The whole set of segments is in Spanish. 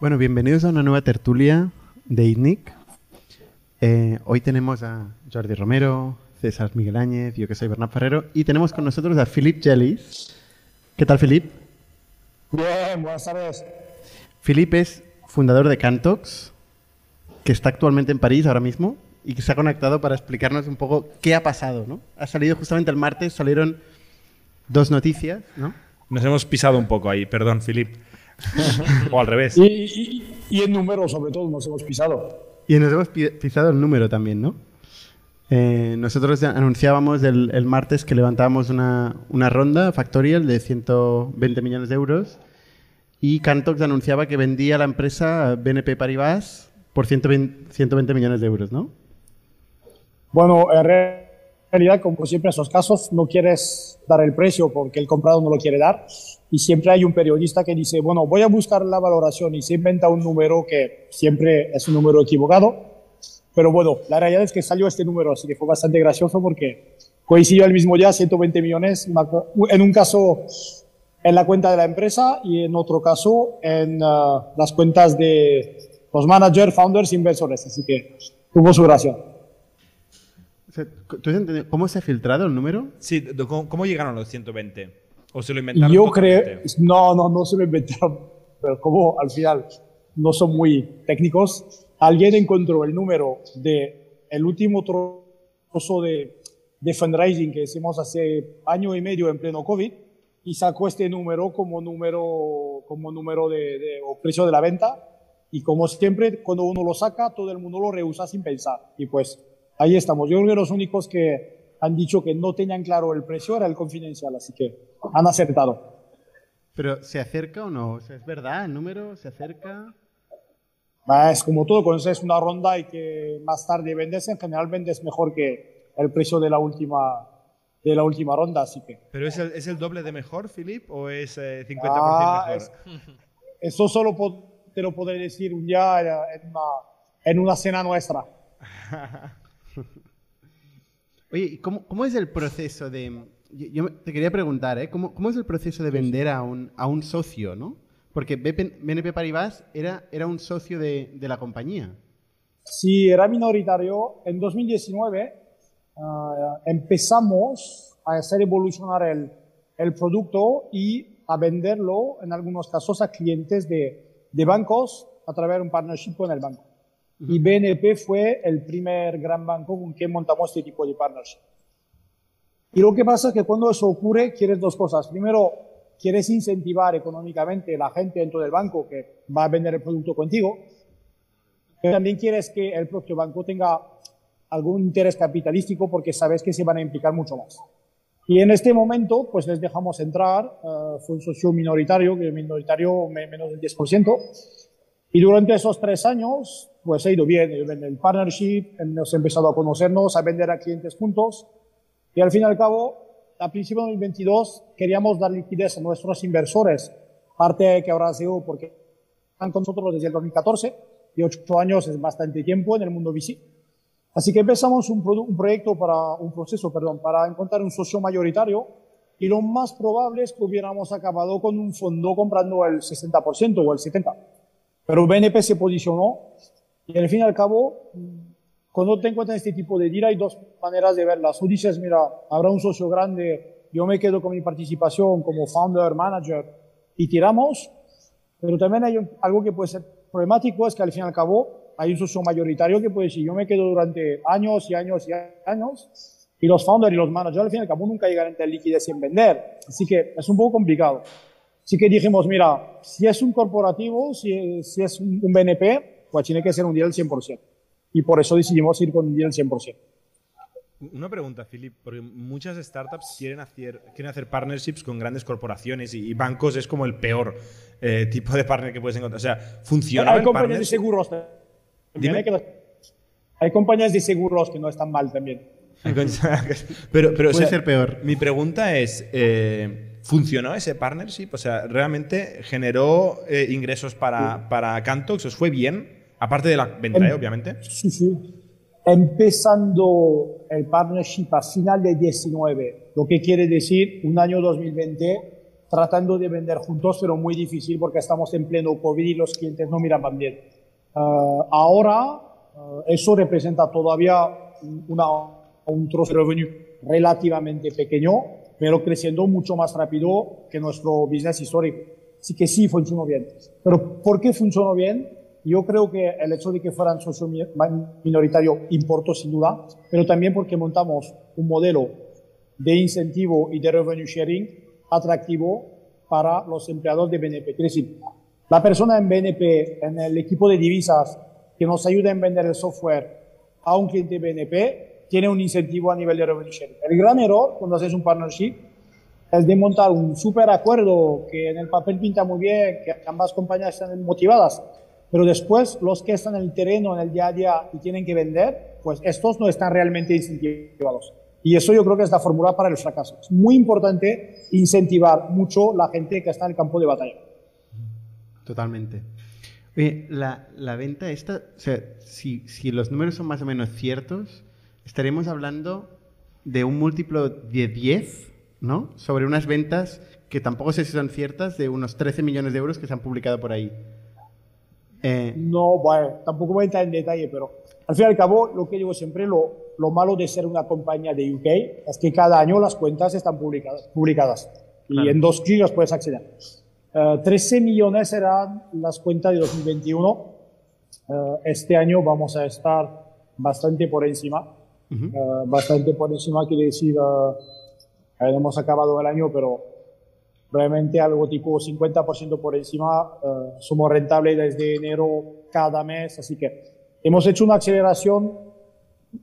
Bueno, bienvenidos a una nueva tertulia de ITNIC. Eh, hoy tenemos a Jordi Romero, César Miguel Áñez, yo que soy Bernard Ferrero, y tenemos con nosotros a Philip Jellis. ¿Qué tal, Philip? Bien, buenas tardes. Philip es fundador de Cantox, que está actualmente en París ahora mismo y que se ha conectado para explicarnos un poco qué ha pasado, ¿no? Ha salido justamente el martes, salieron dos noticias, ¿no? Nos hemos pisado un poco ahí, perdón, Philip. o al revés. Y, y, y, en número, sobre todo, nos hemos pisado. Y nos hemos pisado el número también, ¿no? Eh, nosotros anunciábamos el, el, martes que levantábamos una, una, ronda factorial de 120 millones de euros y Cantox anunciaba que vendía la empresa BNP Paribas por 120, 120 millones de euros, ¿no? Bueno, en realidad, como siempre en esos casos, no quieres dar el precio porque el comprador no lo quiere dar y siempre hay un periodista que dice, bueno, voy a buscar la valoración y se inventa un número que siempre es un número equivocado. Pero bueno, la realidad es que salió este número, así que fue bastante gracioso porque coincidió el mismo día 120 millones, en un caso en la cuenta de la empresa y en otro caso en uh, las cuentas de los managers, founders, inversores. Así que tuvo su gracia. ¿Cómo se ha filtrado el número? Sí, ¿cómo, cómo llegaron los 120? ¿O se lo inventaron? Yo creo, no, no, no se lo inventaron, pero como al final no son muy técnicos, alguien encontró el número de el último trozo de, de fundraising que hicimos hace año y medio en pleno COVID y sacó este número como número, como número de, de o precio de la venta. Y como siempre, cuando uno lo saca, todo el mundo lo rehúsa sin pensar. Y pues ahí estamos. Yo creo que los únicos que han dicho que no tenían claro el precio era el confidencial, así que han acertado. ¿Pero se acerca o no? ¿Es verdad el número? ¿Se acerca? Es como todo, cuando es una ronda y que más tarde vendes, en general vendes mejor que el precio de la última, de la última ronda, así que... ¿Pero es el, es el doble de mejor, Philip, o es eh, 50% Ah, mejor? es- eso solo po- te lo podré decir un día en una, en una cena nuestra. Oye, ¿y cómo, cómo es el proceso de... Yo, yo te quería preguntar, ¿eh? ¿Cómo, cómo es el proceso de vender a un, a un socio, no? Porque BNP Paribas era, era un socio de, de la compañía. Si era minoritario, en 2019 ah, empezamos a hacer evolucionar el, el producto y a venderlo, en algunos casos, a clientes de, de bancos a través de un partnership con el banco. Y BNP fue el primer gran banco con quien montamos este tipo de partnership. Y lo que pasa es que cuando eso ocurre, quieres dos cosas. Primero, quieres incentivar económicamente a la gente dentro del banco que va a vender el producto contigo. Pero también quieres que el propio banco tenga algún interés capitalístico porque sabes que se van a implicar mucho más. Y en este momento, pues les dejamos entrar. eh, fue un socio minoritario, que minoritario me- menos del 10%. Y durante esos tres años, pues ha ido bien. En el partnership hemos empezado a conocernos, a vender a clientes juntos. Y al fin y al cabo, a principios de 2022 queríamos dar liquidez a nuestros inversores, parte que habrá sido porque están con nosotros desde el 2014 y ocho años es bastante tiempo en el mundo VC. Así que empezamos un, un proyecto para, un proceso, perdón, para encontrar un socio mayoritario y lo más probable es que hubiéramos acabado con un fondo comprando el 60% o el 70%. Pero BNP se posicionó y al fin y al cabo, cuando te encuentras en este tipo de deal hay dos maneras de verlas. O dices, mira, habrá un socio grande, yo me quedo con mi participación como founder, manager y tiramos. Pero también hay algo que puede ser problemático, es que al fin y al cabo hay un socio mayoritario que puede decir, yo me quedo durante años y años y años y los founders y los managers al fin y al cabo nunca llegan a liquidez sin vender. Así que es un poco complicado. Así que dijimos, mira, si es un corporativo, si, si es un un BNP, pues tiene que ser un deal 100%. Y por eso decidimos ir con un deal 100%. Una pregunta, Philip, porque muchas startups quieren hacer, quieren hacer partnerships con grandes corporaciones y, y bancos es como el peor eh, tipo de partner que puedes encontrar. O sea, ¿funciona Hay el compañías de seguros también, Dime. ¿eh? que no- hay compañías de seguros que no están mal también. pero, pero, o Puede sea, ser peor. Mi pregunta es, eh, ¿funcionó ese partnership? O sea, ¿realmente generó eh, ingresos para, para Cantox? ¿Os fue bien? Aparte de la venta, Em- ¿eh? obviamente. Sí, sí. Empezando el partnership a final de 19, lo que quiere decir un año 2020, tratando de vender juntos, pero muy difícil porque estamos en pleno COVID y los clientes no miran bien. Uh, ahora, uh, eso representa todavía una, un trozo de revenue relativamente pequeño, pero creciendo mucho más rápido que nuestro business histórico. Así que sí funcionó bien. Pero ¿por qué funcionó bien? Yo creo que el hecho de que fueran socio minoritario importó sin duda, pero también porque montamos un modelo de incentivo y de revenue sharing atractivo para los empleados de BNP. Quiere decir, la persona en BNP, en el equipo de divisas, que nos ayuda a vender el software a un cliente BNP, tiene un incentivo a nivel de revenue sharing. El gran error cuando haces un partnership es de montar un super acuerdo que en el papel pinta muy bien, que ambas compañías están motivadas, pero después los que están en el terreno, en el día a día y tienen que vender, pues estos no están realmente incentivados. Y eso yo creo que es la fórmula para el fracaso. Es muy importante incentivar mucho la gente que está en el campo de batalla. Totalmente. Oye, la, la venta esta, o sea, si, si los números son más o menos ciertos, estaremos hablando de un múltiplo de 10, ¿no? Sobre unas ventas que tampoco sé si son ciertas, de unos 13 millones de euros que se han publicado por ahí. Eh, no, bueno, tampoco voy a entrar en detalle, pero al fin y al cabo, lo que digo siempre, lo, lo malo de ser una compañía de UK es que cada año las cuentas están publicadas, publicadas y en dos clics puedes acceder. 13 eh, millones eran las cuentas de 2021. Eh, este año vamos a estar bastante por encima. Eh, bastante por encima quiere decir, hemos acabado el año, pero realmente algo tipo 50% por encima. somos rentables desde enero cada mes, así que hemos hecho una aceleración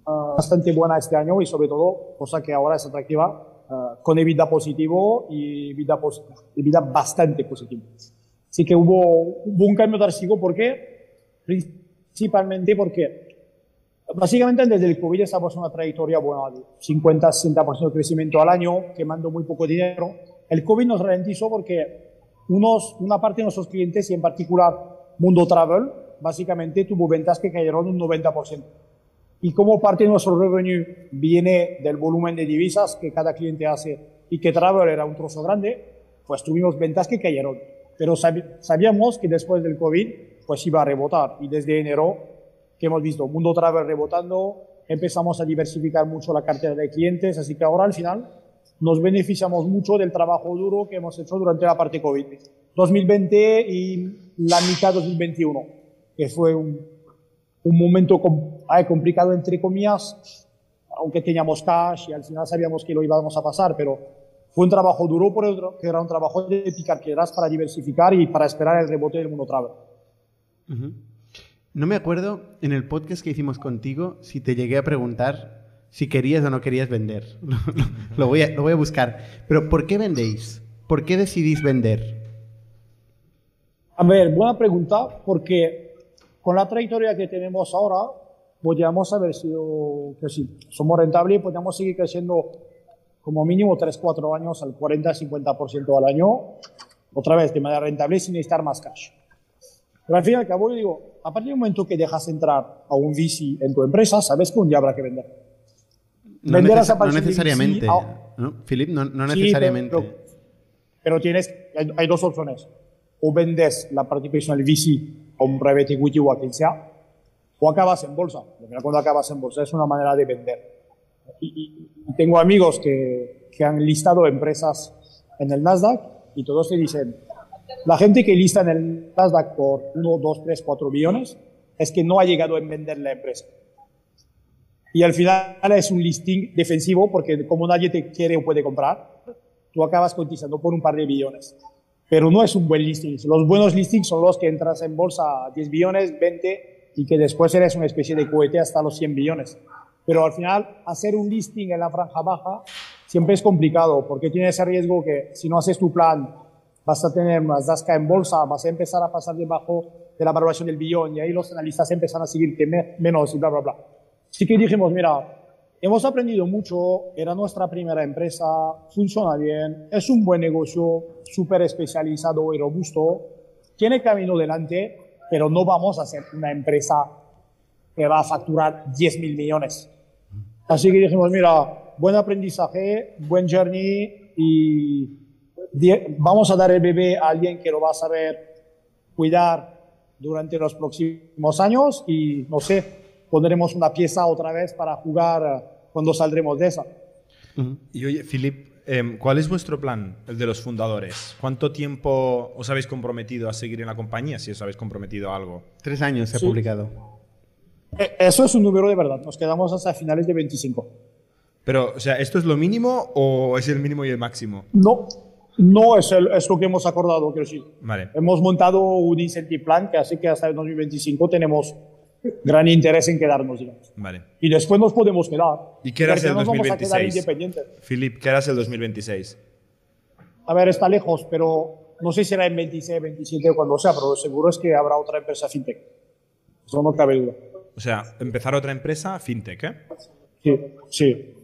Ah, bastante buena este año y sobre todo, cosa que ahora es atractiva, uh, con EBITDA positivo y vida, vida bastante positivo. Así que hubo, hubo un cambio drástico, ¿por qué? Principalmente porque básicamente desde el COVID estamos en una trayectoria buena de 50-60% de crecimiento al año, quemando muy poco dinero. El COVID nos ralentizó porque una parte de nuestros clientes y en particular Mundo Travel, básicamente tuvo ventas que cayeron un 90%. Y como parte de nuestro revenue viene del volumen de divisas que cada cliente hace y que Travel era un trozo grande, pues tuvimos ventas que cayeron. Pero sabíamos que después del COVID, pues iba a rebotar. Y desde enero, que hemos visto Mundo Travel rebotando, empezamos a diversificar mucho la cartera de clientes, así que ahora al final nos beneficiamos mucho del trabajo duro que hemos hecho durante la parte COVID. 2020 y la mitad de 2021, que fue un, un momento complicado, entre comillas, aunque teníamos cash y al final sabíamos que lo íbamos a pasar, pero fue un trabajo duro, que era un trabajo de picar piedras para diversificar y para esperar el rebote del mundo travel. No me acuerdo en el podcast que hicimos contigo si te llegué a preguntar si querías o no querías vender. lo, voy a, lo voy a buscar. Pero ¿por qué vendéis? ¿Por qué decidís vender? A ver, buena pregunta, porque con la trayectoria que tenemos ahora, podríamos haber sido, que sí, somos rentables podríamos seguir creciendo como mínimo 3-4 años al 40-50% al año, otra vez de manera rentable sin necesitar más cash. Pero al fin y al cabo, yo digo, a partir del momento que dejas entrar a un VC en tu empresa, sabes que un día habrá que vender. No, vender neces no necesariamente, ¿no? Philip, no, no necesariamente. pero, pero, tienes, hay, hay, dos opciones. O vendes la participación del VC a un private equity o a quien sea, o acabas en bolsa. Cuando acabas en bolsa es una manera de vender. Y, tengo amigos que, que, han listado empresas en el Nasdaq y todos te dicen, la gente que lista en el Nasdaq por 1, 2, 3, 4 billones es que no ha llegado a vender la empresa. Y al final es un listing defensivo porque como nadie te quiere o puede comprar, tú acabas cotizando por un par de billones. Pero no es un buen listing. Los buenos listings son los que entras en bolsa a 10 billones, 20 y que después eres una especie de cohete hasta los 100 billones. Pero al final, hacer un listing en la franja baja siempre es complicado porque tiene ese riesgo que si no haces tu plan, vas a tener más dasca en bolsa, vas a empezar a pasar debajo de la valoración del billón y ahí los analistas empiezan a seguirte menos y bla, bla, bla. Así que dijimos, mira, hemos aprendido mucho, era nuestra primera empresa, funciona bien, es un buen negocio, súper especializado y robusto, tiene camino delante, pero no vamos a ser una empresa que va a facturar 10 mil millones. Así que dijimos, mira, buen aprendizaje, buen journey y vamos a dar el bebé a alguien que lo va a saber cuidar durante los próximos años y, no sé, pondremos una pieza otra vez para jugar eh, cuando saldremos de esa. Y oye, Filip, em, ¿cuál es vuestro plan, el de los fundadores? ¿Cuánto tiempo os habéis comprometido a seguir en la compañía, si os habéis comprometido a algo? Tres años se ha Sí. publicado. Eh, Eso es un número de verdad, nos quedamos hasta finales de 25. Pero, o sea, ¿esto es lo mínimo o es el mínimo y el máximo? No, no es, el- es lo que hemos acordado, quiero decir. Vale. Hemos montado un incentive plan que hace que hasta el 2025 tenemos gran interés en quedarnos, digamos. Vale. Y después nos podemos quedar. ¿Y qué harás quedar 2026? independientes. Filip, ¿qué harás el 2026? A ver, está lejos, pero no sé si será en 26, 27 o cuando sea, pero seguro es que habrá otra empresa fintech. Eso no cabe duda. O sea, empezar otra empresa, fintech, ¿eh? Sí, sí.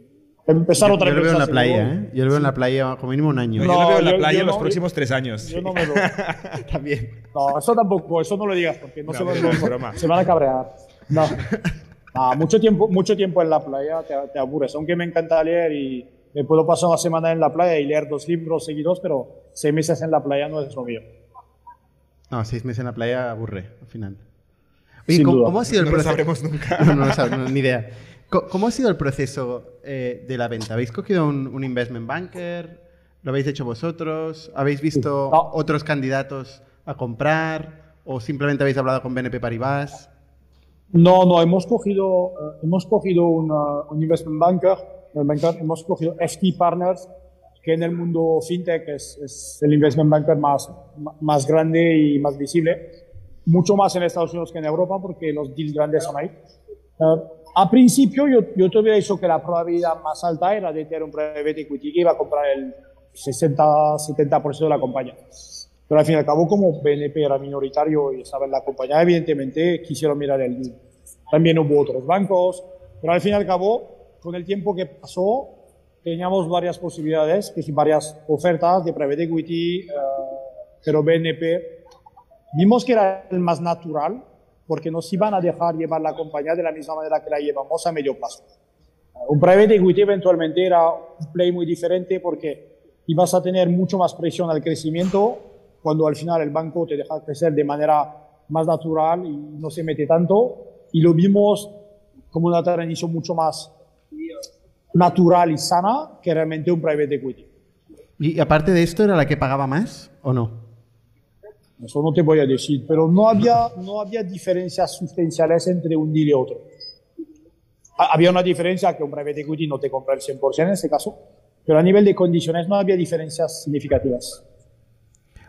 Empezar Yo, otra yo lo veo en la playa. ¿eh? Yo lo veo en la playa como mínimo un año. yo No, lo veo en la yo- playa yo en los no- próximos tres años. Yo no me lo. También. No, eso tampoco, eso no lo digas porque no, No, se, van, se van a cabrear. No. Ah, mucho, tiempo, mucho tiempo en la playa te, te aburres. Aunque me encanta leer y me puedo pasar una semana en la playa y leer dos libros seguidos, pero seis meses en la playa no es lo mío. No, seis meses en la playa aburre, al final. Oye, Sin ¿cómo, duda. cómo ha sido el No lo proceso? sabremos nunca. No, no lo sab- no, ni idea. ¿Cómo ha sido el proceso eh, de la venta? ¿Habéis cogido un, un investment banker? ¿Lo habéis hecho vosotros? ¿Habéis visto No. otros candidatos a comprar? ¿O simplemente habéis hablado con BNP Paribas? No, no, hemos cogido, eh, hemos cogido una- un investment banker, banker, hemos cogido FT Partners, que en el mundo fintech es, es el investment banker más, más grande y más visible, mucho más en Estados Unidos que en Europa, porque los deals grandes son ahí. Eh, a principio yo, yo te hubiera dicho que la probabilidad más alta era de tener un private equity que iba a comprar el 60-70% de la compañía. Pero al fin y al cabo, como BNP era minoritario y estaba en la compañía, evidentemente quisieron mirar el deal. También hubo otros bancos, pero al fin y al cabo, con el tiempo que pasó, teníamos varias posibilidades, que varias ofertas de private equity, eh, pero BNP vimos que era el más natural, porque nos iban a dejar llevar la compañía de la misma manera que la llevamos a medio plazo. Un private equity eventualmente era un play muy diferente porque ibas a tener mucho más presión al crecimiento cuando al final el banco te deja crecer de manera más natural y no se mete tanto. Y lo vimos como una transición mucho más natural y sana que realmente un private equity. Y aparte de esto, ¿era la que pagaba más o no? Eso no te voy a decir, pero no había, no había diferencias sustanciales entre un deal y otro. Ha- Había una diferencia que un private equity no te compra el 100% en ese caso, pero a nivel de condiciones no había diferencias significativas.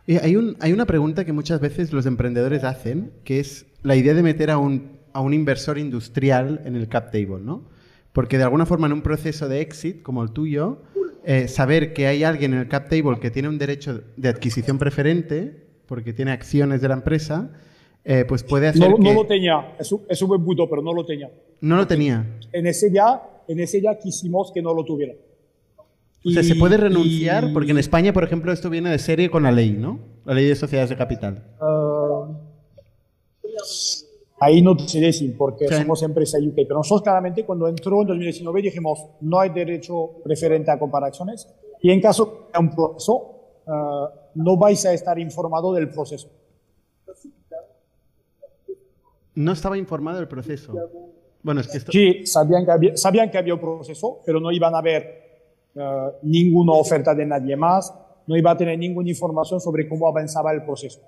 Y hay, un- hay una pregunta que muchas veces los emprendedores hacen, que es la idea de meter a un, a un inversor industrial en el cap table, ¿no? Porque de alguna forma en un proceso de exit como el tuyo, eh, saber que hay alguien en el cap table que tiene un derecho de adquisición preferente, porque tiene acciones de la empresa, eh, pues puede hacer No, que... no lo tenía, es un, es un buen punto, pero no lo tenía. No lo tenía. En ese ya, en ese ya quisimos que no lo tuviera. O sea, se puede renunciar, y- porque en España, por ejemplo, esto viene de serie con la ley, ¿no? La ley de sociedades de capital. Ah, ahí no te sé decir porque Sí. somos empresa UK, pero nosotros claramente cuando entró en 2019 dijimos no hay derecho preferente a comprar acciones y en caso de un proceso ah, no vais a estar informado del proceso. No estaba informado del proceso. Bueno, es que esto... Sí, sabían que había, sabían que había un proceso, pero no iban a ver ah, ninguna oferta de nadie más, no iba a tener ninguna información sobre cómo avanzaba el proceso.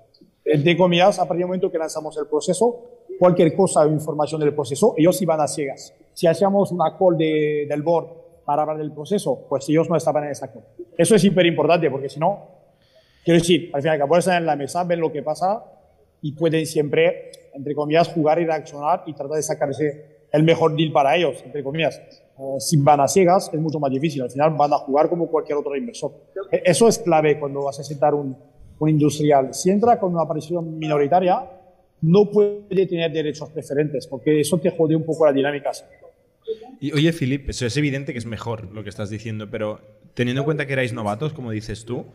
De comillas, a partir del momento que lanzamos el proceso, cualquier cosa o información del proceso, ellos iban a ciegas. Si hacíamos una call de, del board para hablar del proceso, pues ellos no estaban en esa call. Eso es súper importante porque si no, quiero decir, al final, que están en la mesa, ven lo que pasa y pueden siempre, entre comillas, jugar y reaccionar y tratar de sacarse el mejor deal para ellos, entre comillas. Eh, si van a ciegas es mucho más difícil, al final van a jugar como cualquier otro inversor. E- Eso es clave cuando vas a sentar un, un industrial. Si entra con una aparición minoritaria, no puede tener derechos preferentes, porque eso te jode un poco la dinámica. Y oye, Filip, eso es evidente que es mejor lo que estás diciendo, pero teniendo en cuenta que erais novatos, como dices tú,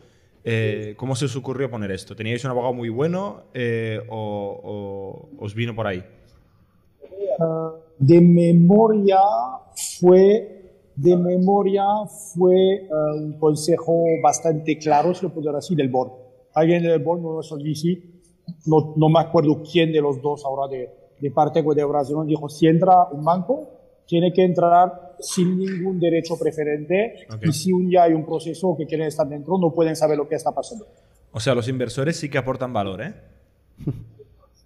eh, ¿cómo se os ocurrió poner esto? ¿Teníais un abogado muy bueno eh, o, o os vino por ahí? de memoria fue de memoria fue eh, un consejo bastante claro, si lo puedo decir, del board. Alguien del board, no VC, no, no me acuerdo quién de los dos ahora de, de parte de Brasil, dijo, si entra un banco, tiene que entrar sin ningún derecho preferente Ok. y si un día hay un proceso que quieren estar dentro, no pueden saber lo que está pasando. O sea, los inversores sí que aportan valor, ¿eh?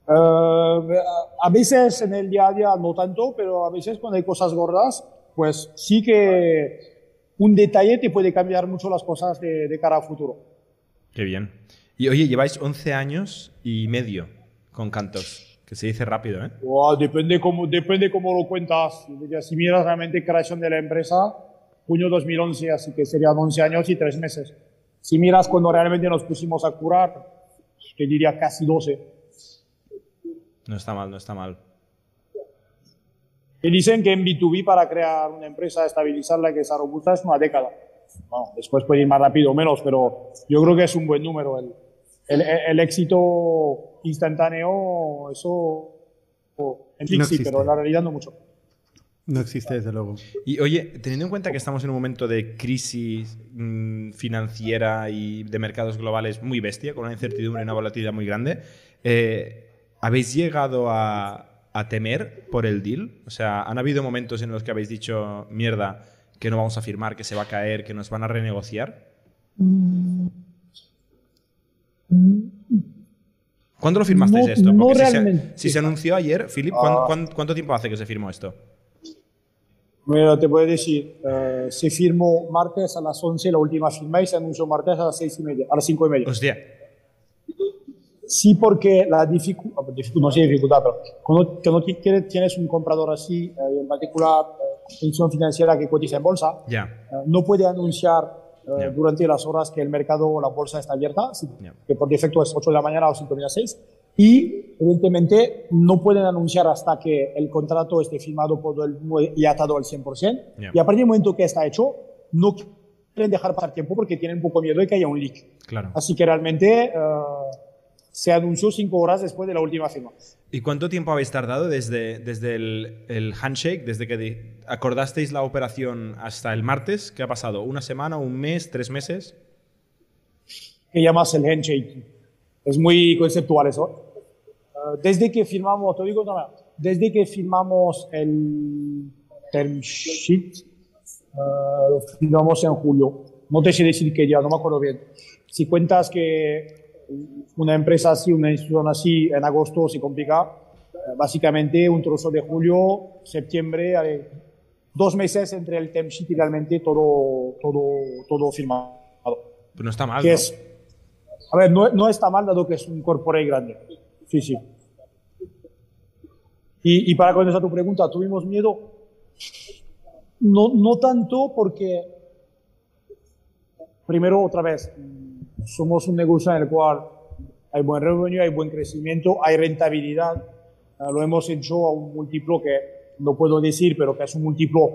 Eh, a veces en el día a día no tanto, pero a veces cuando hay cosas gordas, pues sí que un detalle te puede cambiar mucho las cosas de, de cara a futuro. Qué bien. Y oye, lleváis 11 años y medio con Cantos, que se dice rápido, ¿eh? Wow, depende cómo, depende cómo lo cuentas. Si miras realmente creación de la empresa, junio 2011, así que serían 11 años y 3 meses. Si miras cuando realmente nos pusimos a curar, te diría casi 12. No está mal, no está mal. Y dicen que en B2B para crear una empresa, estabilizarla, que sea robusta, es una década. Bueno, después puede ir más rápido o menos, pero yo creo que es un buen número. El, el, el éxito instantáneo, eso en sí, No sí, existe. pero la realidad no mucho. No existe, desde luego. Y oye, teniendo en cuenta que estamos en un momento de crisis mm, financiera y de mercados globales muy bestia, con una incertidumbre y una volatilidad muy grande, eh, ¿habéis llegado a, a temer por el deal? O sea, ¿han habido momentos en los que habéis dicho, mierda, que no vamos a firmar, que se va a caer, que nos van a renegociar? ¿Cuándo lo firmasteis No- esto? no si, se, si se anunció ayer, Philip, ¿cuán- Ah. cuán- ¿cuánto tiempo hace que se firmó esto? Mira, te puedo decir, eh, se firmó martes a las 11 la última firma y se anunció martes a las 6 y media, a las 5 y media. Hostia, Sí, porque la dificultad, no sé dificultad, pero cuando, cuando tienes un comprador así, eh, en particular, eh, institución financiera que cotiza en bolsa, ya. eh, no puede anunciar eh, Ya. durante las horas que el mercado o la bolsa está abierta, Ya. que por defecto es 8 de la mañana o 5 de las 6, y evidentemente no pueden anunciar hasta que el contrato esté firmado por el, y atado al 100%, Ya. y a partir del momento que está hecho, no quieren dejar pasar tiempo porque tienen un poco miedo de que haya un leak. Claro. Así que realmente eh, se anunció cinco horas después de la última firma. ¿Y cuánto tiempo habéis tardado desde, desde el, el handshake, desde que acordasteis la operación hasta el martes? ¿Qué ha pasado? ¿Una semana, un mes, tres meses? que llamas el handshake. Es muy conceptual eso. Eh, desde que firmamos, te digo, desde que firmamos el term sheet, eh, lo firmamos en julio. No te sé decir qué día, no me acuerdo bien. Si cuentas que una empresa así, una institución así, en agosto se complica, eh, básicamente un trozo de julio, septiembre, eh, dos meses entre el term sheet y realmente todo, todo, todo firmado. Pues no está mal. ¿no? es, a ver, no, no está mal dado que es un corporate grande. Sí, sí. Y, y para contestar tu pregunta, ¿tuvimos miedo? No, no tanto porque, primero, otra vez, somos un negocio en el cual hay buen revenue, hay buen crecimiento, hay rentabilidad. Ah, lo hemos hecho a un múltiplo que no puedo decir, pero que es un múltiplo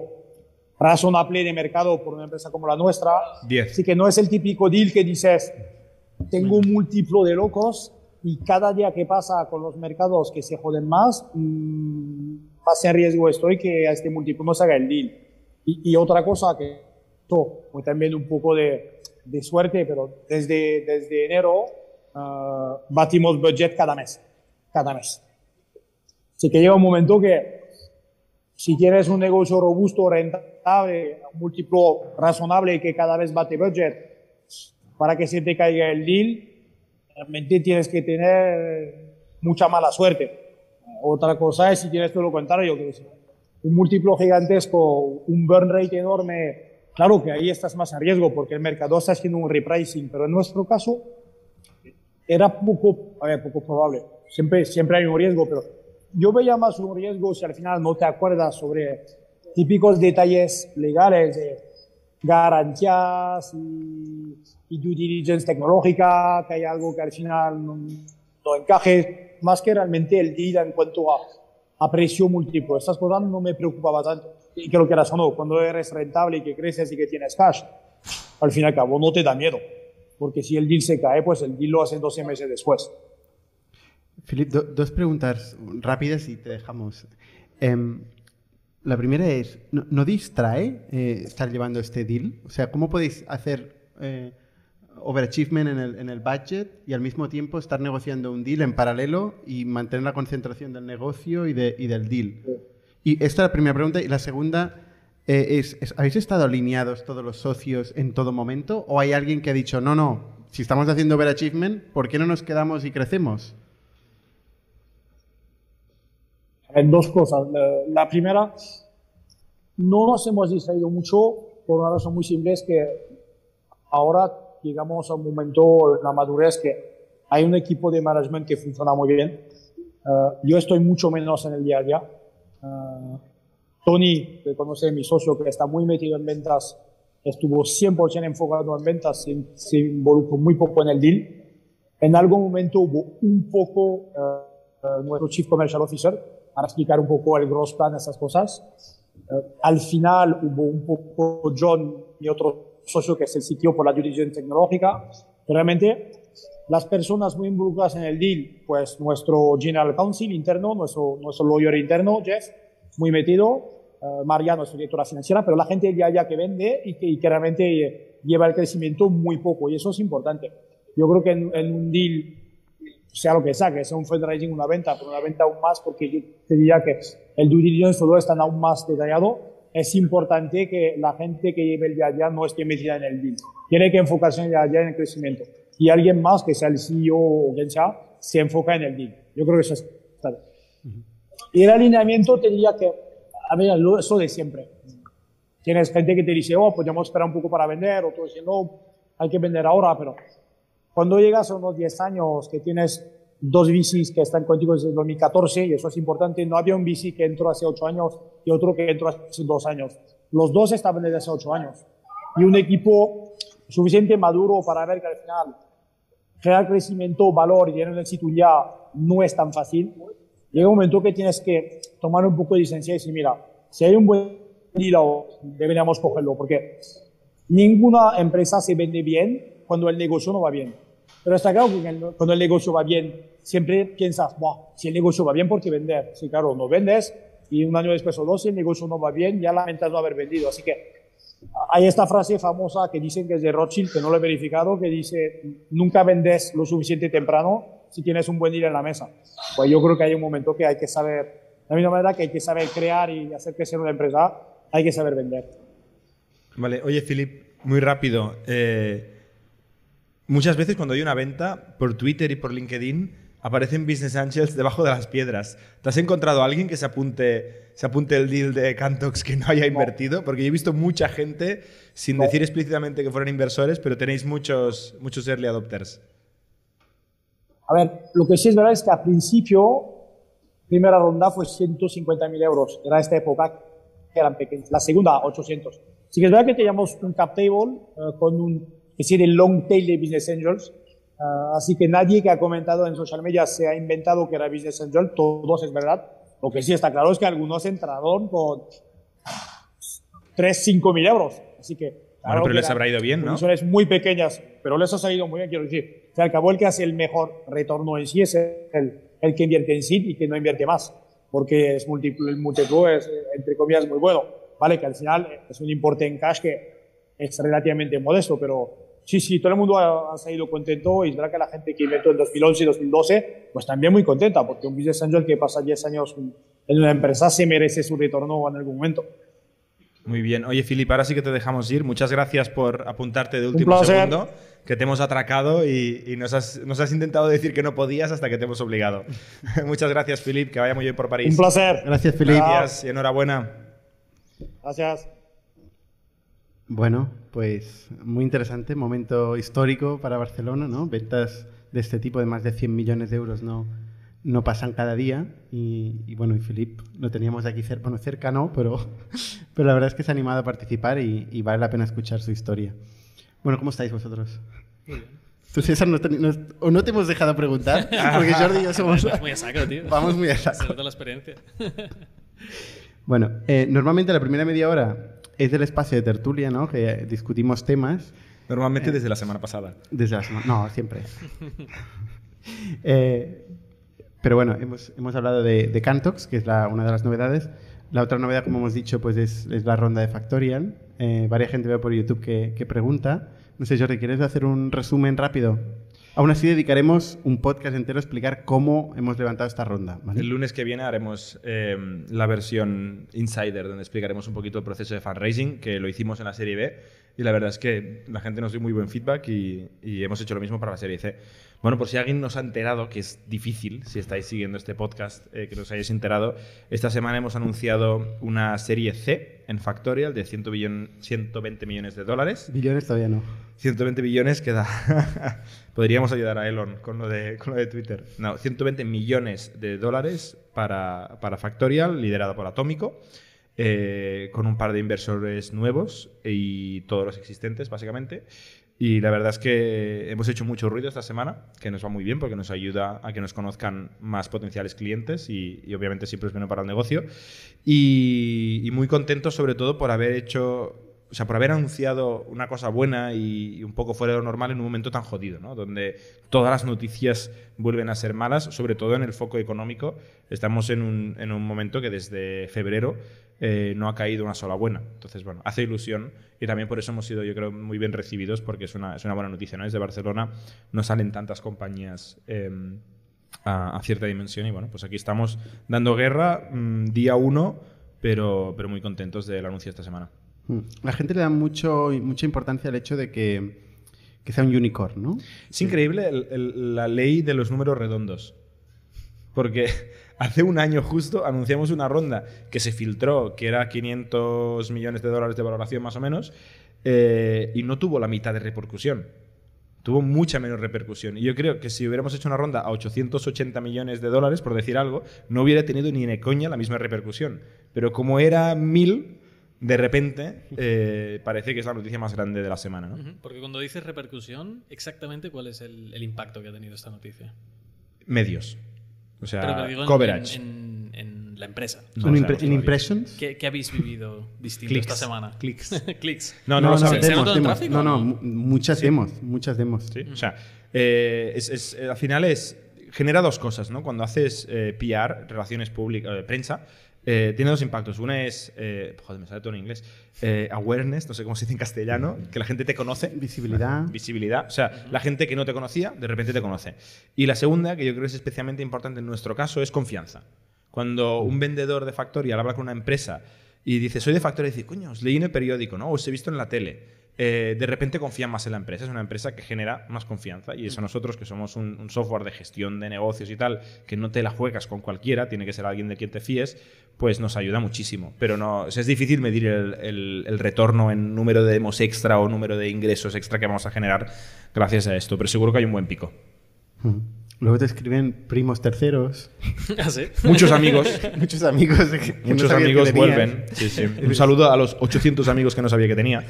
razonable de mercado por una empresa como la nuestra. Diez. Así que no es el típico deal que dices, tengo un múltiplo de locos y cada día que pasa con los mercados que se joden más, mmm, más en riesgo estoy que a este múltiplo no se haga el deal. Y, y otra cosa que fue también un poco de, de suerte, pero desde, desde enero ah, batimos budget cada mes, cada mes. Así que llega un momento que si tienes un negocio robusto, rentable, un múltiplo razonable que cada vez bate budget, para que se te caiga el deal, realmente tienes que tener mucha mala suerte. Otra cosa es si tienes todo lo contrario, que es un múltiplo gigantesco, un burn rate enorme, claro que ahí estás más a riesgo porque el mercado está haciendo un repricing, pero en nuestro caso era poco, ver, poco probable. Siempre, siempre hay un riesgo, pero yo veía más un riesgo si al final no te acuerdas sobre típicos detalles legales de garantías y, y due diligence tecnológica, que hay algo que al final no, no encaje, más que realmente el deal en cuanto a, a precio múltiplo. Estas cosas no me preocupaba tanto. Y creo que eras o no, cuando eres rentable y que creces y que tienes cash, al fin y al cabo no te da miedo. Porque si el deal se cae, pues el deal lo hacen 12 meses después. Filip, do- dos preguntas rápidas y te dejamos. Em, La primera es, ¿no, no distrae eh, estar llevando este deal? O sea, ¿cómo podéis hacer eh, overachievement en el, en el budget y al mismo tiempo estar negociando un deal en paralelo y mantener la concentración del negocio y, de- y del deal? Y esta es la primera pregunta. Y la segunda eh, es, ¿habéis estado alineados todos los socios en todo momento? ¿O hay alguien que ha dicho, no, no, si estamos haciendo overachievement, ¿por qué no nos quedamos y crecemos? En dos cosas. La, la primera, no nos hemos distraído mucho por una razón muy simple, es que ahora llegamos a un momento, la madurez, que hay un equipo de management que funciona muy bien. Eh, yo estoy mucho menos en el día a día. Eh, Tony, que conoce mi socio, que está muy metido en ventas, estuvo 100% enfocado en ventas, se, se involucró muy poco en el deal. En algún momento hubo un poco eh, eh, nuestro Chief Commercial Officer para explicar un poco el gross plan, esas cosas. Eh, al final hubo un poco John, mi otro socio, que es el sitio por la due tecnológica. Realmente, las personas muy involucradas en el deal, pues nuestro General Counsel interno, nuestro, nuestro lawyer interno, Jeff, muy metido, eh, María, nuestra directora financiera, pero la gente de allá que vende y que, y que realmente eh, lleva el crecimiento muy poco, y eso es importante. Yo creo que en, en un deal, sea lo que sea, que sea un fundraising, una venta, pero una venta aún más, porque yo te diría que el due diligence todo está aún más detallado, es importante que la gente que lleve el día a día no esté metida en el deal. Tiene que enfocarse en el día a día en el crecimiento. Y alguien más, que sea el CEO o quien sea, se enfoca en el deal. Yo creo que eso es claro. Y el alineamiento te diría que, a ver, eso de siempre. Tienes gente que te dice, oh, podríamos esperar un poco para vender, otro dice, no, hay que vender ahora, pero cuando llegas a unos 10 años que tienes dos VCs que están contigo desde 2014, y eso es importante, no había un VC que entró hace 8 años y otro que entró hace 2 años. Los dos estaban desde hace 8 años. Y un equipo suficiente maduro para ver que al final crear crecimiento, valor y en el sitio ya no es tan fácil. Llega un momento que tienes que tomar un poco de licencia y decir, mira, si hay un buen deal, deberíamos cogerlo, porque ninguna empresa se vende bien cuando el negocio no va bien. Pero está claro que cuando el negocio va bien, siempre piensas, "Buah, si el negocio va bien, ¿por qué vender? Sí, claro, no vendes y un año después o dos, si el negocio no va bien, ya lamentas no haber vendido. Así que hay esta frase famosa que dicen que es de Rothschild, que no lo he verificado, que dice, nunca vendes lo suficiente temprano si tienes un buen deal en la mesa. Pues yo creo que hay un momento que hay que saber, de la misma manera que hay que saber crear y hacer crecer una empresa, hay que saber vender. Vale, oye, Philip, muy rápido. eh, muchas veces cuando hay una venta, por Twitter y por LinkedIn, aparecen Business Angels debajo de las piedras. ¿Te has encontrado a alguien que se apunte, se apunte el deal de Cantox que no haya invertido? Porque yo he visto mucha gente, sin No. decir explícitamente que fueran inversores, pero tenéis muchos, muchos early adopters. A ver, lo que sí es verdad es que al principio, primera ronda fue 150.000 euros. Era esta época que eran pequeños. La segunda, 800. Sí que es verdad que teníamos un cap table eh, con un, que sí, de long tail de Business Angels. Eh, así que nadie que ha comentado en social media se ha inventado que era Business Angel. Todos es verdad. Lo que sí está claro es que algunos entraron con 3, 5 mil euros. Así que. Bueno, pero que les habrá ido bien, ¿no? comisiones muy pequeñas, pero les ha salido muy bien, quiero decir. O sea, al cabo el que hace el mejor retorno en sí es el, el que invierte en sí y que no invierte más. Porque es múltiplo, el múltiplo es, entre comillas, muy bueno. Vale, que al final es un importe en cash que es relativamente modesto, pero sí, sí, todo el mundo ha, ha salido contento y es verdad que la gente que inventó en 2011 y 2012, pues también muy contenta, porque un business angel que pasa 10 años en una empresa se merece su retorno en algún momento. Muy bien. Oye, Filip, ahora sí que te dejamos ir. Muchas gracias por apuntarte de último segundo, que te hemos atracado y, y nos, has, nos has intentado decir que no podías hasta que te hemos obligado. Muchas gracias, Filip, que vaya muy bien por París. Un placer. Gracias, Felipe. Gracias y enhorabuena. Gracias. Bueno, pues muy interesante, momento histórico para Barcelona, ¿no? Ventas de este tipo de más de 100 millones de euros no, no pasan cada día. Y, y bueno, y Filip lo teníamos aquí cerca, bueno, cerca no, pero, pero la verdad es que se ha animado a participar y, y vale la pena escuchar su historia. Bueno, ¿cómo estáis vosotros? Tú, César, no te, no- o no te hemos dejado preguntar, porque Jordi y yo somos... Vas muy a saco, tío. Vamos muy a Se saco. nota la experiencia. Bueno, eh, normalmente la primera media hora es del espacio de tertulia, ¿no? Que discutimos temas. Normalmente desde la semana pasada. Desde la semana. No, siempre. Eh, pero bueno, hemos, hemos hablado de, de Cantox, que es la- una de las novedades. La otra novedad, como hemos dicho, pues es, es la ronda de Factorial. Eh, varias gente veo por YouTube que, que pregunta. No sé, Jordi, ¿quieres hacer un resumen rápido? Aún así, dedicaremos un podcast entero a explicar cómo hemos levantado esta ronda. ¿vale? El lunes que viene haremos eh, la versión Insider, donde explicaremos un poquito el proceso de fundraising, que lo hicimos en la serie B. Y la verdad es que la gente nos dio muy buen feedback y hemos hecho lo mismo para la serie C. Bueno, por si alguien nos ha enterado, que es difícil, si estáis siguiendo este podcast, eh, que nos hayáis enterado, esta semana hemos anunciado una serie C en Factorial de 100 billon- 120 millones de dólares. Billones todavía no. 120 billones que da. Podríamos ayudar a Elon con lo de, con lo de Twitter. No, 120 millones de dólares para, para Factorial, liderado por Atómico, eh, con un par de inversores nuevos y todos los existentes, básicamente. Y la verdad es que hemos hecho mucho ruido esta semana, que nos va muy bien porque nos ayuda a que nos conozcan más potenciales clientes y, obviamente siempre es bueno para el negocio. Y, y muy contentos sobre todo por haber hecho sea, por haber anunciado una cosa buena y, un poco fuera de lo normal en un momento tan jodido, ¿no? Donde todas las noticias vuelven a ser malas, sobre todo en el foco económico. Estamos en un, en un momento que desde febrero eh, no ha caído una sola buena. Entonces, bueno, hace ilusión y también por eso hemos sido, yo creo, muy bien recibidos porque es una, es una buena noticia, ¿no? Desde Barcelona no salen tantas compañías. eh, a, cierta dimensión y bueno, pues aquí estamos dando guerra mm, día uno, pero, pero muy contentos del anuncio esta semana. Mm. La gente le da mucho, mucha importancia al hecho de que, que sea un unicorn, ¿no? Es increíble el- el- la ley de los números redondos. Porque hace un año justo anunciamos una ronda que se filtró, que era 500 millones de dólares de valoración más o menos, eh, y no tuvo la mitad de repercusión. Tuvo mucha menos repercusión. Y yo creo que si hubiéramos hecho una ronda a 880 millones de dólares, por decir algo, no hubiera tenido ni de coña la misma repercusión. Pero como era mil, de repente eh, parece que es la noticia más grande de la semana. ¿no? Porque cuando dices repercusión, exactamente cuál es el, el impacto que ha tenido esta noticia. Medios. O sea, digo en- coverage. En, en- en la empresa. No ¿En, impre- impressions? ¿Qué, qué habéis vivido distinto esta semana? Clics. Clics. No, no, lo ¿se- sabemos. se nota en demos. tráfico No, no, no? mu- muchas demos, muchas demos. Sí, O sea, eh, es- es- al final es genera dos cosas, ¿no? Cuando haces eh, PR, relaciones públicas, eh, prensa, eh, tiene dos impactos. Una es, eh, joder, me sale todo en inglés, eh, awareness, no sé cómo se dice en castellano, que la gente te conoce. Visibilidad. Visibilidad. O sea, la gente que no te conocía, de repente te conoce. Y la segunda, que yo creo que es especialmente importante en nuestro caso, es confianza. Cuando un vendedor de Factorial habla con una empresa y dice, soy de Factorial, y dice, coño, os leí en el periódico, ¿no? Os he visto en la tele. Eh, de repente confían más en la empresa. Es una empresa que genera más confianza. Y eso nosotros, que somos un, un software de gestión de negocios y tal, que no te la juegas con cualquiera, tiene que ser alguien de quien te fíes, pues nos ayuda muchísimo. Pero no, es difícil medir el, el- el retorno en número de demos extra o número de ingresos extra que vamos a generar gracias a esto. Pero seguro que hay un buen pico. Mm. Luego te escriben primos terceros, ¿Ah, sí? Muchos amigos. muchos amigos que, no Muchos que amigos vuelven. Sí, sí. Un saludo a los 800 amigos que no sabía que tenía.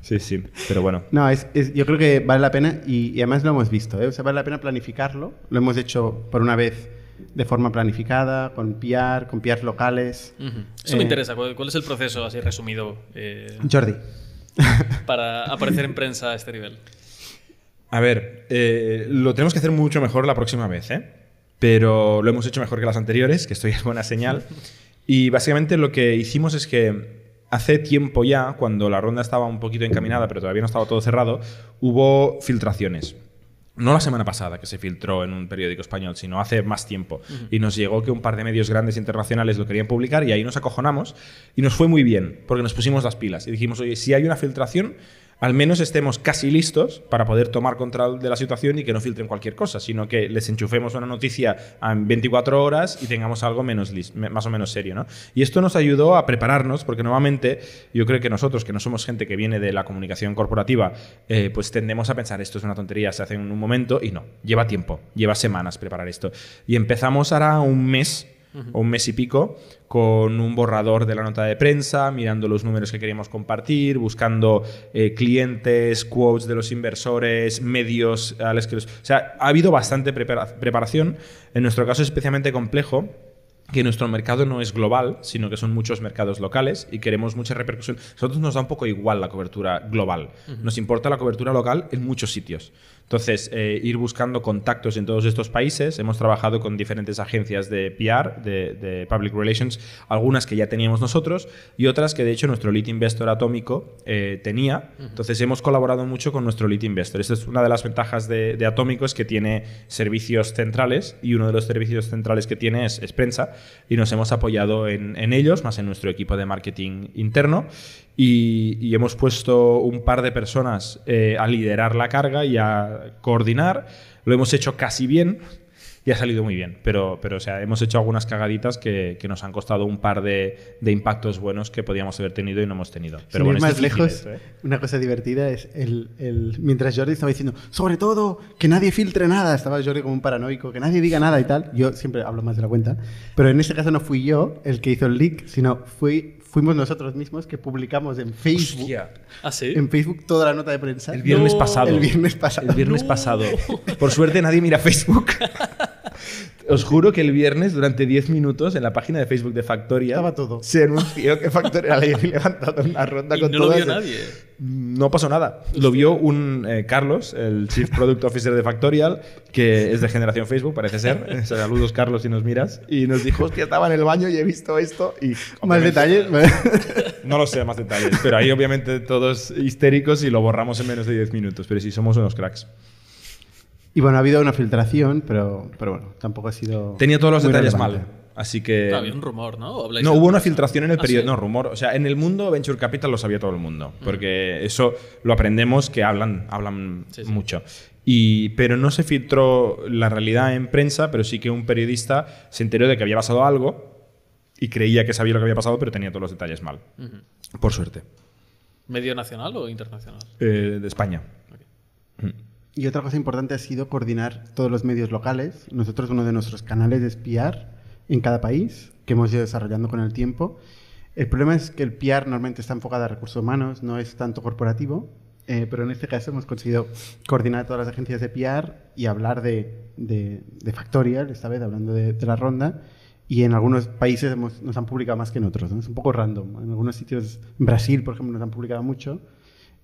Sí, sí. Pero bueno. No, es, es- yo creo que vale la pena y, y además lo hemos visto. ¿eh? O sea, vale la pena planificarlo. Lo hemos hecho por una vez de forma planificada, con PR, con PRs locales. Ujú. Eso me interesa. ¿Cuál, cuál es el proceso, así resumido, eh, Jordi. para aparecer en prensa a este nivel? A ver, eh, lo tenemos que hacer mucho mejor la próxima vez, ¿eh? Pero lo hemos hecho mejor que las anteriores, que esto ya es buena señal. Y básicamente lo que hicimos es que hace tiempo ya, cuando la ronda estaba un poquito encaminada, pero todavía no estaba todo cerrado, hubo filtraciones. No la semana pasada que se filtró en un periódico español, sino hace más tiempo. Y nos llegó que un par de medios grandes internacionales lo querían publicar y ahí nos acojonamos y nos fue muy bien, porque nos pusimos las pilas y dijimos, oye, si hay una filtración, al menos estemos casi listos para poder tomar control de la situación y que no filtren cualquier cosa, sino que les enchufemos una noticia en 24 horas y tengamos algo menos más o menos serio. ¿no? Y esto nos ayudó a prepararnos, porque nuevamente yo creo que nosotros, que no somos gente que viene de la comunicación corporativa, eh, pues tendemos a pensar esto es una tontería, se hace en un momento y no, lleva tiempo, lleva semanas preparar esto. Y empezamos ahora un mes o un mes y pico, con un borrador de la nota de prensa, mirando los números que queríamos compartir, buscando eh, clientes, quotes de los inversores, medios a los que los- O sea, ha habido bastante prepara- preparación. En nuestro caso es especialmente complejo que nuestro mercado no es global, sino que son muchos mercados locales y queremos mucha repercusión. Nosotros nos da un poco igual la cobertura global. Nos importa la cobertura local en muchos sitios. Entonces, eh, ir buscando contactos en todos estos países. Hemos trabajado con diferentes agencias de PR, de, de Public Relations, algunas que ya teníamos nosotros y otras que de hecho nuestro lead investor atómico eh, tenía. Entonces, hemos colaborado mucho con nuestro lead investor. Esta es una de las ventajas de, de Atómico, es que tiene servicios centrales y uno de los servicios centrales que tiene es, es prensa y nos hemos apoyado en, en ellos, más en nuestro equipo de marketing interno. Y, y hemos puesto un par de personas eh, a liderar la carga y a coordinar. Lo hemos hecho casi bien y ha salido muy bien. Pero, pero o sea, hemos hecho algunas cagaditas que, que nos han costado un par de, de impactos buenos que podíamos haber tenido y no hemos tenido. Pero Sin bueno, ir más lejos, esto, ¿eh? una cosa divertida es el, el- mientras Jordi estaba diciendo, sobre todo, que nadie filtre nada, estaba Jordi como un paranoico, que nadie diga nada y tal. Yo siempre hablo más de la cuenta, pero en este caso no fui yo el que hizo el leak, sino fui, fuimos nosotros mismos que publicamos en Facebook, Hostia. ¿Ah, sí? en Facebook toda la nota de prensa. El viernes No. pasado. El viernes pasado. El viernes No. pasado. Por suerte nadie mira Facebook. Os juro que el viernes, durante 10 minutos, en la página de Facebook de Factoria, Estaba todo. se anunció que Factoria le había levantado una ronda Y con no lo todas. vio nadie. No pasó nada. Lo vio un eh, Carlos, el Chief Product Officer de Factorial, que es de generación Facebook, parece ser. Saludos, Carlos, si nos miras. Y nos dijo, hostia, estaba en el baño y he visto esto. Y, Más detalles. No lo sé, más detalles. Pero ahí, obviamente, todos histéricos y lo borramos en menos de 10 minutos. Pero sí, somos unos cracks. Y bueno, ha habido una filtración, pero, pero bueno, tampoco ha sido. Tenía todos los detalles relevante. mal. Así que. Claro, había un rumor, ¿no? ¿O habláis No, hubo una filtración en el Ah, periodo. ¿sí? No, rumor. O sea, en el mundo Venture Capital lo sabía todo el mundo. Porque eso lo aprendemos que hablan, hablan Sí, sí. mucho. Y, pero no se filtró la realidad en prensa, pero sí que un periodista se enteró de que había pasado algo y creía que sabía lo que había pasado, pero tenía todos los detalles mal. Por suerte. ¿Medio nacional o internacional? Eh, de España. Y otra cosa importante ha sido coordinar todos los medios locales. Nosotros uno de nuestros canales es PR en cada país, que hemos ido desarrollando con el tiempo. El problema es que el PR normalmente está enfocado a recursos humanos, no es tanto corporativo, eh, pero en este caso hemos conseguido coordinar todas las agencias de PR y hablar de, de, Factorial, esta vez hablando de, la ronda. Y en algunos países hemos- nos han publicado más que en otros. Es un poco random. En algunos sitios, Brasil, por ejemplo, nos han publicado mucho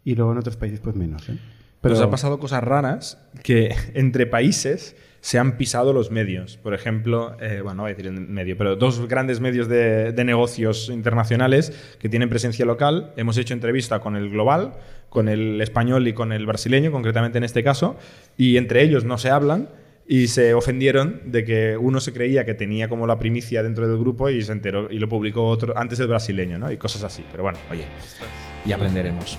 y luego en otros países, pues menos. ¿eh? Pero nos ha pasado cosas raras que entre países se han pisado los medios. Por ejemplo, eh, bueno, no voy a decir en medio, pero dos grandes medios de, de negocios internacionales que tienen presencia local. Hemos hecho entrevista con el global, con el español y con el brasileño, concretamente en este caso, y entre ellos no se hablan. Y se ofendieron de que uno se creía que tenía como la primicia dentro del grupo y se enteró y lo publicó otro antes el brasileño, ¿no? Y cosas así. Pero bueno, oye, y aprenderemos.